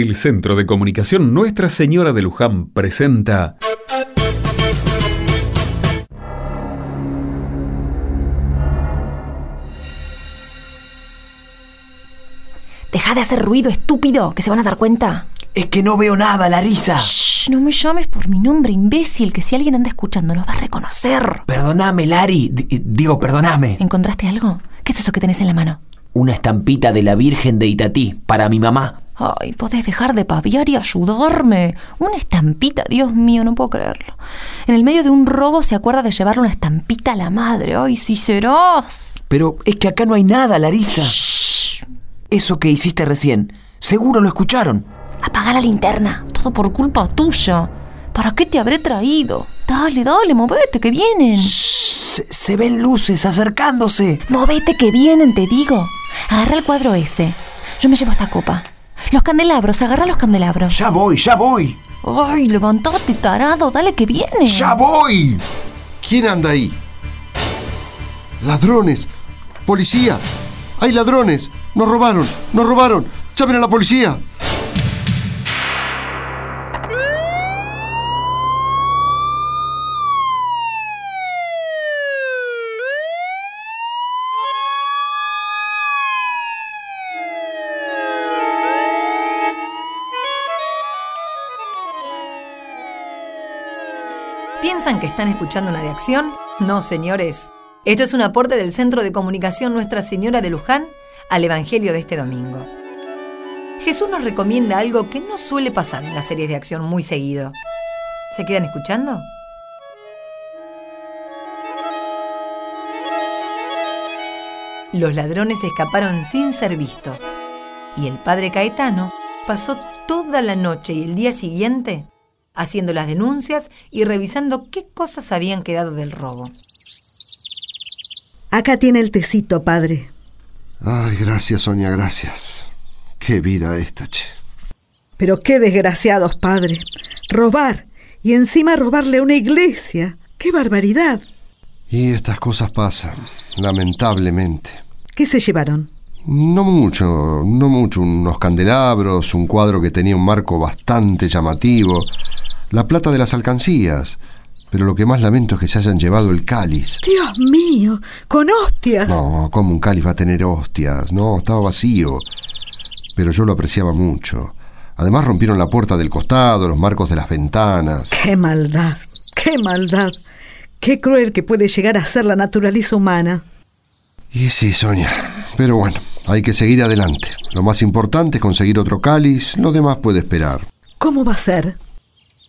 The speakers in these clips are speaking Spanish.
El Centro de Comunicación Nuestra Señora de Luján presenta... Deja de hacer ruido, estúpido, que se van a dar cuenta. Es que no veo nada, Larisa. Shh, no me llames por mi nombre, imbécil, que si alguien anda escuchando nos va a reconocer. Perdóname, Lari. D- digo, perdóname. ¿Encontraste algo? ¿Qué es eso que tenés en la mano? Una estampita de la Virgen de Itatí para mi mamá. Ay, podés dejar de paviar y ayudarme. Una estampita, Dios mío, no puedo creerlo. En el medio de un robo se acuerda de llevarle una estampita a la madre. Ay, serás. Pero es que acá no hay nada, Larisa. Shh. Eso que hiciste recién, seguro lo escucharon. Apaga la linterna. Todo por culpa tuya. ¿Para qué te habré traído? Dale, dale, movete, que vienen. Se, se ven luces acercándose. Movete que vienen, te digo. Agarra el cuadro ese. Yo me llevo esta copa. Los candelabros, agarra los candelabros. Ya voy, ya voy. Ay, levantate, tarado, dale que vienen. ¡Ya voy! ¿Quién anda ahí? ¡Ladrones! ¡Policía! ¡Hay ladrones! ¡Nos robaron! ¡Nos robaron! ¡Llamen a la policía! ¿Piensan que están escuchando una de acción? No, señores. Esto es un aporte del Centro de Comunicación Nuestra Señora de Luján al Evangelio de este domingo. Jesús nos recomienda algo que no suele pasar en las series de acción muy seguido. ¿Se quedan escuchando? Los ladrones escaparon sin ser vistos y el padre Caetano pasó toda la noche y el día siguiente haciendo las denuncias y revisando qué cosas habían quedado del robo. Acá tiene el tecito, padre. Ay, gracias, Sonia, gracias. Qué vida esta, che. Pero qué desgraciados, padre. Robar. Y encima robarle a una iglesia. ¡Qué barbaridad! Y estas cosas pasan, lamentablemente. ¿Qué se llevaron? No mucho, no mucho. Unos candelabros, un cuadro que tenía un marco bastante llamativo, la plata de las alcancías. Pero lo que más lamento es que se hayan llevado el cáliz. Dios mío, con hostias. No, ¿cómo un cáliz va a tener hostias? No, estaba vacío. Pero yo lo apreciaba mucho. Además rompieron la puerta del costado, los marcos de las ventanas. Qué maldad, qué maldad. Qué cruel que puede llegar a ser la naturaleza humana. Y sí, Sonia. Pero bueno, hay que seguir adelante. Lo más importante es conseguir otro cáliz, lo demás puede esperar. ¿Cómo va a ser?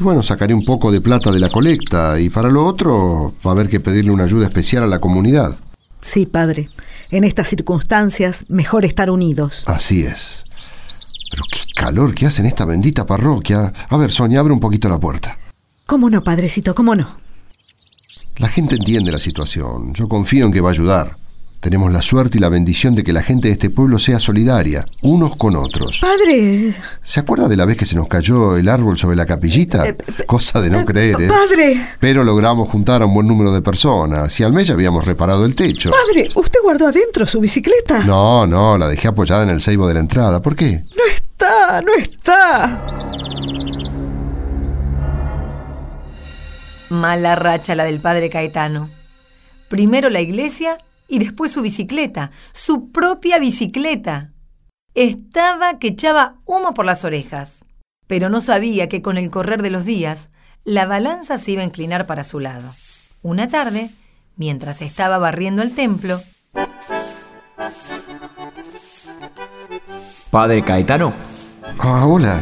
Y bueno, sacaré un poco de plata de la colecta y para lo otro va a haber que pedirle una ayuda especial a la comunidad. Sí, padre. En estas circunstancias, mejor estar unidos. Así es. Pero qué calor que hace en esta bendita parroquia. A ver, Sonia, abre un poquito la puerta. ¿Cómo no, padrecito? ¿Cómo no? La gente entiende la situación. Yo confío en que va a ayudar. Tenemos la suerte y la bendición de que la gente de este pueblo sea solidaria, unos con otros. Padre. ¿Se acuerda de la vez que se nos cayó el árbol sobre la capillita? Eh, pe- Cosa de no eh, creer, ¿eh? Padre. Pero logramos juntar a un buen número de personas y al mes ya habíamos reparado el techo. Padre, ¿usted guardó adentro su bicicleta? No, no, la dejé apoyada en el ceibo de la entrada. ¿Por qué? No está, no está. Mala racha la del padre Caetano. Primero la iglesia y después su bicicleta, su propia bicicleta. Estaba que echaba humo por las orejas, pero no sabía que con el correr de los días la balanza se iba a inclinar para su lado. Una tarde, mientras estaba barriendo el templo, Padre Caetano, Ah, hola.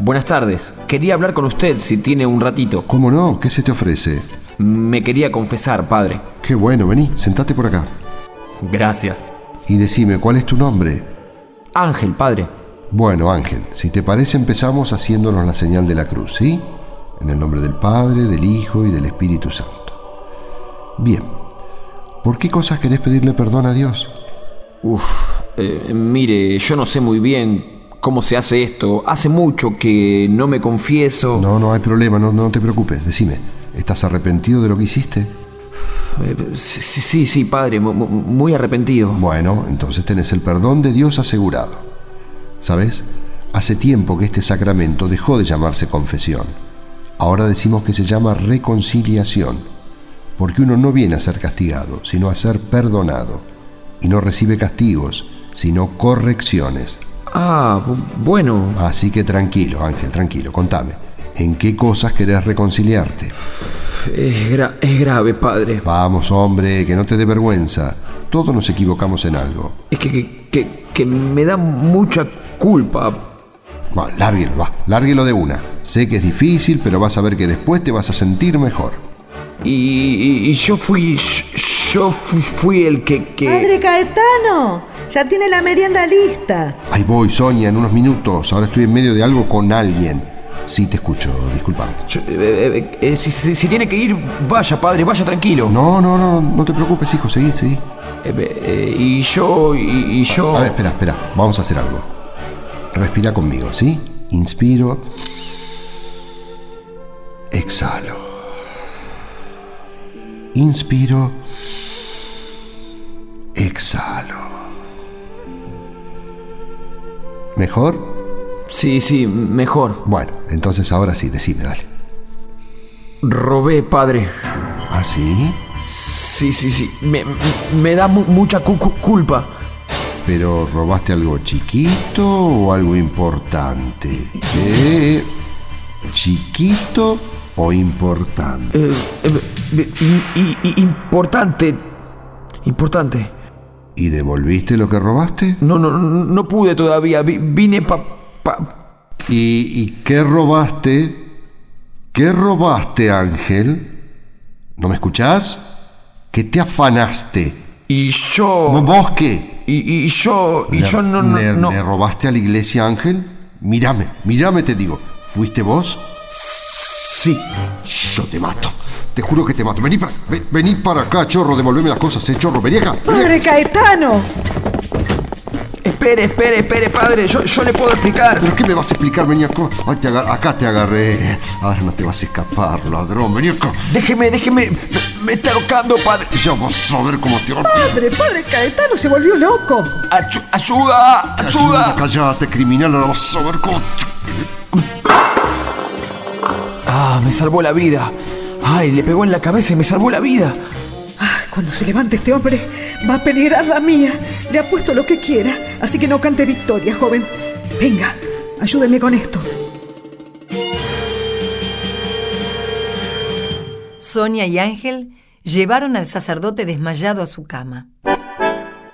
buenas tardes. Quería hablar con usted si tiene un ratito. ¿Cómo no? ¿Qué se te ofrece? Me quería confesar, padre. Qué bueno, vení, sentate por acá. Gracias. Y decime, ¿cuál es tu nombre? Ángel, padre. Bueno, Ángel, si te parece empezamos haciéndonos la señal de la cruz, ¿sí? En el nombre del Padre, del Hijo y del Espíritu Santo. Bien. ¿Por qué cosas querés pedirle perdón a Dios? Uf, eh, mire, yo no sé muy bien cómo se hace esto. Hace mucho que no me confieso. No, no hay problema, no, no te preocupes. Decime, ¿estás arrepentido de lo que hiciste? Eh, sí, sí, padre, mu- mu- muy arrepentido. Bueno, entonces tenés el perdón de Dios asegurado. ¿Sabes? Hace tiempo que este sacramento dejó de llamarse confesión. Ahora decimos que se llama reconciliación, porque uno no viene a ser castigado, sino a ser perdonado, y no recibe castigos, sino correcciones. Ah, bu- bueno. Así que tranquilo, Ángel, tranquilo, contame. ¿En qué cosas querés reconciliarte? Es, gra- es grave, padre. Vamos, hombre, que no te dé vergüenza. Todos nos equivocamos en algo. Es que, que, que- que me da mucha culpa. Va, lárguelo, va, lárguelo de una. Sé que es difícil, pero vas a ver que después te vas a sentir mejor. Y, y- yo fui. Yo fui, fui el que. que... Padre Caetano, ya tiene la merienda lista. Ahí voy, Sonia, en unos minutos. Ahora estoy en medio de algo con alguien. Sí, te escucho, discúlpame. Yo- eh, eh, eh, si, si- si tiene que ir, vaya, padre, vaya tranquilo. No, no, no, no te preocupes, hijo, seguí, seguí. Eh, eh, y yo. Y, y yo. A ver, espera, espera, vamos a hacer algo. Respira conmigo, ¿sí? Inspiro. Exhalo. Inspiro. Exhalo. ¿Mejor? Sí, sí, mejor. Bueno, entonces ahora sí, decime, dale. Robé, padre. ¿Ah, sí? Sí, sí, sí. Me, me da mu- mucha cu- cu- culpa. ¿Pero robaste algo chiquito o algo importante? ¿Eh? ¿Chiquito o importante? Eh, eh, importante. Importante. ¿Y devolviste lo que robaste? No, no, no pude todavía. Vi- vine pa, pa- ¿Y, y qué robaste? ¿Qué robaste, Ángel? ¿No me escuchás? ¿Qué te afanaste? Y yo. ¿Vos qué? Y, y yo. Y ¿Le- yo no. no, le- no. ¿Le robaste a la iglesia, Ángel? Mírame, mírame, te digo. ¿Fuiste vos? Sí. Yo te mato. Te juro que te mato. Vení para, ven- vení para acá, chorro. Devolveme las cosas, eh, chorro. Vení acá. vení acá. Padre Caetano, Espere, espere, espere, padre. Yo, yo le puedo explicar. ¿Pero qué me vas a explicar? Vení acá. Ay, te agar- acá te agarré. Ahora no te vas a escapar, ladrón. Vení acá. Déjeme, déjeme. Me, me está tocando, padre. Ya vas a ver cómo te padre, padre Caetano se volvió loco. Achu- ayuda, ayuda. Cállate, criminal. Ahora vas a ver cómo. Ah, me salvó la vida. Ay, le pegó en la cabeza y me salvó la vida. Cuando se levante este hombre, va a peligrar la mía. Le apuesto lo que quiera, así que no cante victoria, joven. Venga, ayúdeme con esto. Sonia y Ángel llevaron al sacerdote desmayado a su cama.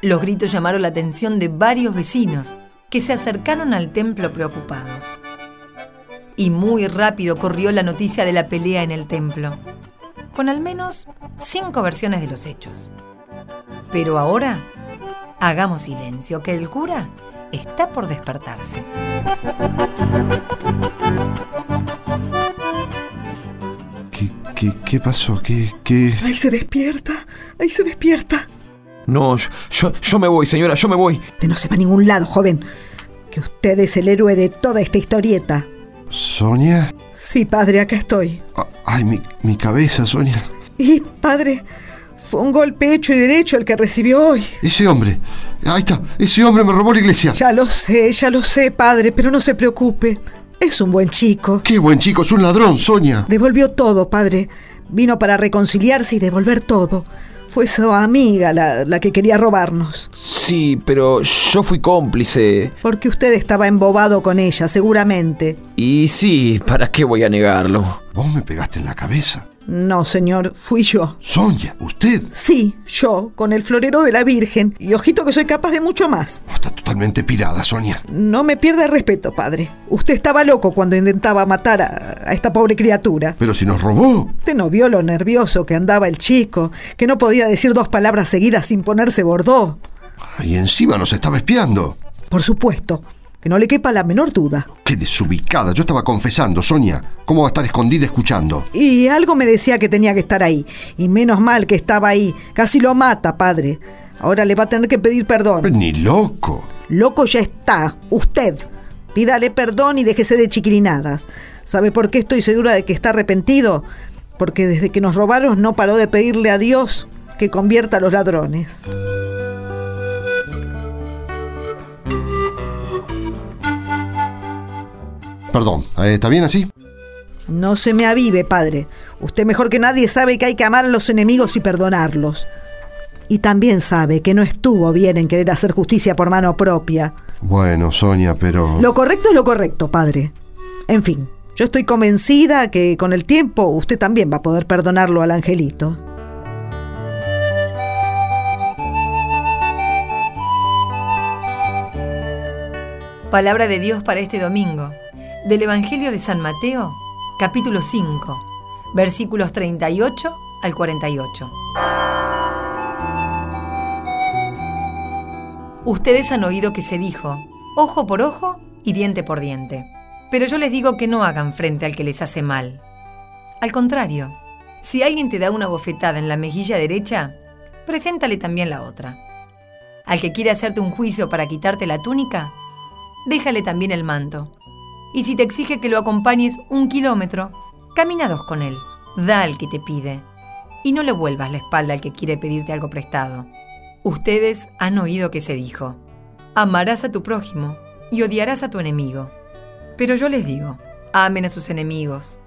Los gritos llamaron la atención de varios vecinos que se acercaron al templo preocupados. Y muy rápido corrió la noticia de la pelea en el templo, con al menos cinco versiones de los hechos. Pero ahora, hagamos silencio, que el cura está por despertarse. ¿Qué, qué, qué pasó? ¿Qué, qué? Ahí se despierta, ahí se despierta. No, yo, yo, yo me voy, señora, yo me voy. Usted no se va a ningún lado, joven. Que usted es el héroe de toda esta historieta. ¿Sonia? Sí, padre, acá estoy. Ay, mi, mi cabeza, Sonia. Y, padre, fue un golpe hecho y derecho el que recibió hoy. Ese hombre. Ahí está. Ese hombre me robó la iglesia. Ya lo sé, ya lo sé, padre, pero no se preocupe. Es un buen chico. Qué buen chico. Es un ladrón, Sonia. Devolvió todo, padre. Vino para reconciliarse y devolver todo. Fue su amiga la, la que quería robarnos. Sí, pero yo fui cómplice. Porque usted estaba embobado con ella, seguramente. Y sí, ¿para qué voy a negarlo? Vos me pegaste en la cabeza. No, señor, fui yo. Sonia, usted. Sí, yo, con el florero de la Virgen. Y ojito que soy capaz de mucho más. Está totalmente pirada, Sonia. No me pierda el respeto, padre. Usted estaba loco cuando intentaba matar a, a esta pobre criatura. Pero si nos robó. Usted no vio lo nervioso que andaba el chico, que no podía decir dos palabras seguidas sin ponerse bordó. Y encima nos estaba espiando. Por supuesto, que no le quepa la menor duda. Qué desubicada. Yo estaba confesando, Sonia. ¿Cómo va a estar escondida escuchando? Y algo me decía que tenía que estar ahí. Y menos mal que estaba ahí. Casi lo mata, padre. Ahora le va a tener que pedir perdón. Ni loco. Loco ya está, usted. Pídale perdón y déjese de chiquilinadas. ¿Sabe por qué estoy segura de que está arrepentido? Porque desde que nos robaron no paró de pedirle a Dios que convierta a los ladrones. Perdón. Eh, ¿Está bien así? No se me avive, padre. Usted mejor que nadie sabe que hay que amar a los enemigos y perdonarlos. Y también sabe que no estuvo bien en querer hacer justicia por mano propia. Bueno, Sonia, pero... Lo correcto es lo correcto, padre. En fin, yo estoy convencida que con el tiempo usted también va a poder perdonarlo al angelito. Palabra de Dios para este domingo. Del Evangelio de San Mateo, capítulo 5, versículos 38 al 48. Ustedes han oído que se dijo, ojo por ojo y diente por diente. Pero yo les digo que no hagan frente al que les hace mal. Al contrario, si alguien te da una bofetada en la mejilla derecha, preséntale también la otra. Al que quiere hacerte un juicio para quitarte la túnica, déjale también el manto. Y si te exige que lo acompañes un kilómetro, camina dos con él, da al que te pide. Y no le vuelvas la espalda al que quiere pedirte algo prestado. Ustedes han oído que se dijo, amarás a tu prójimo y odiarás a tu enemigo. Pero yo les digo, amen a sus enemigos,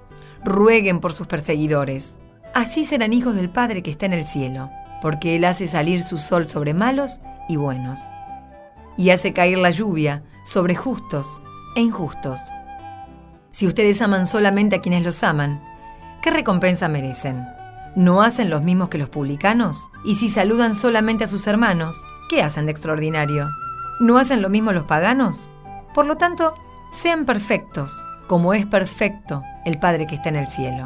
rueguen por sus perseguidores. Así serán hijos del Padre que está en el cielo, porque Él hace salir su sol sobre malos y buenos, y hace caer la lluvia sobre justos e injustos. Si ustedes aman solamente a quienes los aman, ¿qué recompensa merecen? ¿No hacen los mismos que los publicanos? Y si saludan solamente a sus hermanos, ¿qué hacen de extraordinario? ¿No hacen lo mismo los paganos? Por lo tanto, sean perfectos, como es perfecto el Padre que está en el cielo.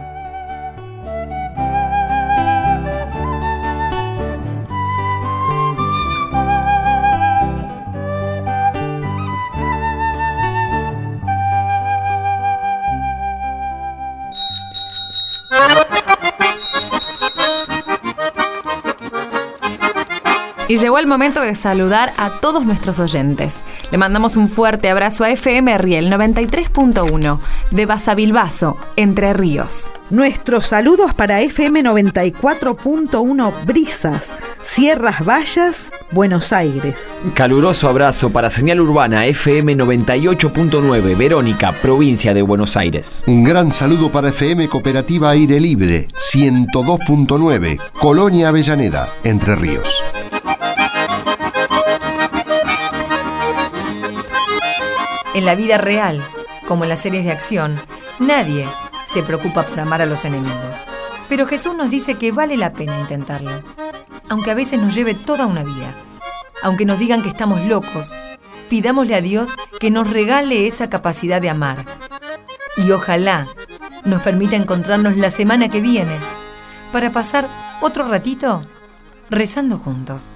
Llegó el momento de saludar a todos nuestros oyentes. Le mandamos un fuerte abrazo a FM Riel 93.1 de Basavilbaso, Entre Ríos. Nuestros saludos para FM 94.1 Brisas, Sierras Vallas, Buenos Aires. Caluroso abrazo para Señal Urbana FM 98.9 Verónica, provincia de Buenos Aires. Un gran saludo para FM Cooperativa Aire Libre 102.9, Colonia Avellaneda, Entre Ríos. En la vida real, como en las series de acción, nadie se preocupa por amar a los enemigos. Pero Jesús nos dice que vale la pena intentarlo, aunque a veces nos lleve toda una vida. Aunque nos digan que estamos locos, pidámosle a Dios que nos regale esa capacidad de amar. Y ojalá nos permita encontrarnos la semana que viene para pasar otro ratito rezando juntos.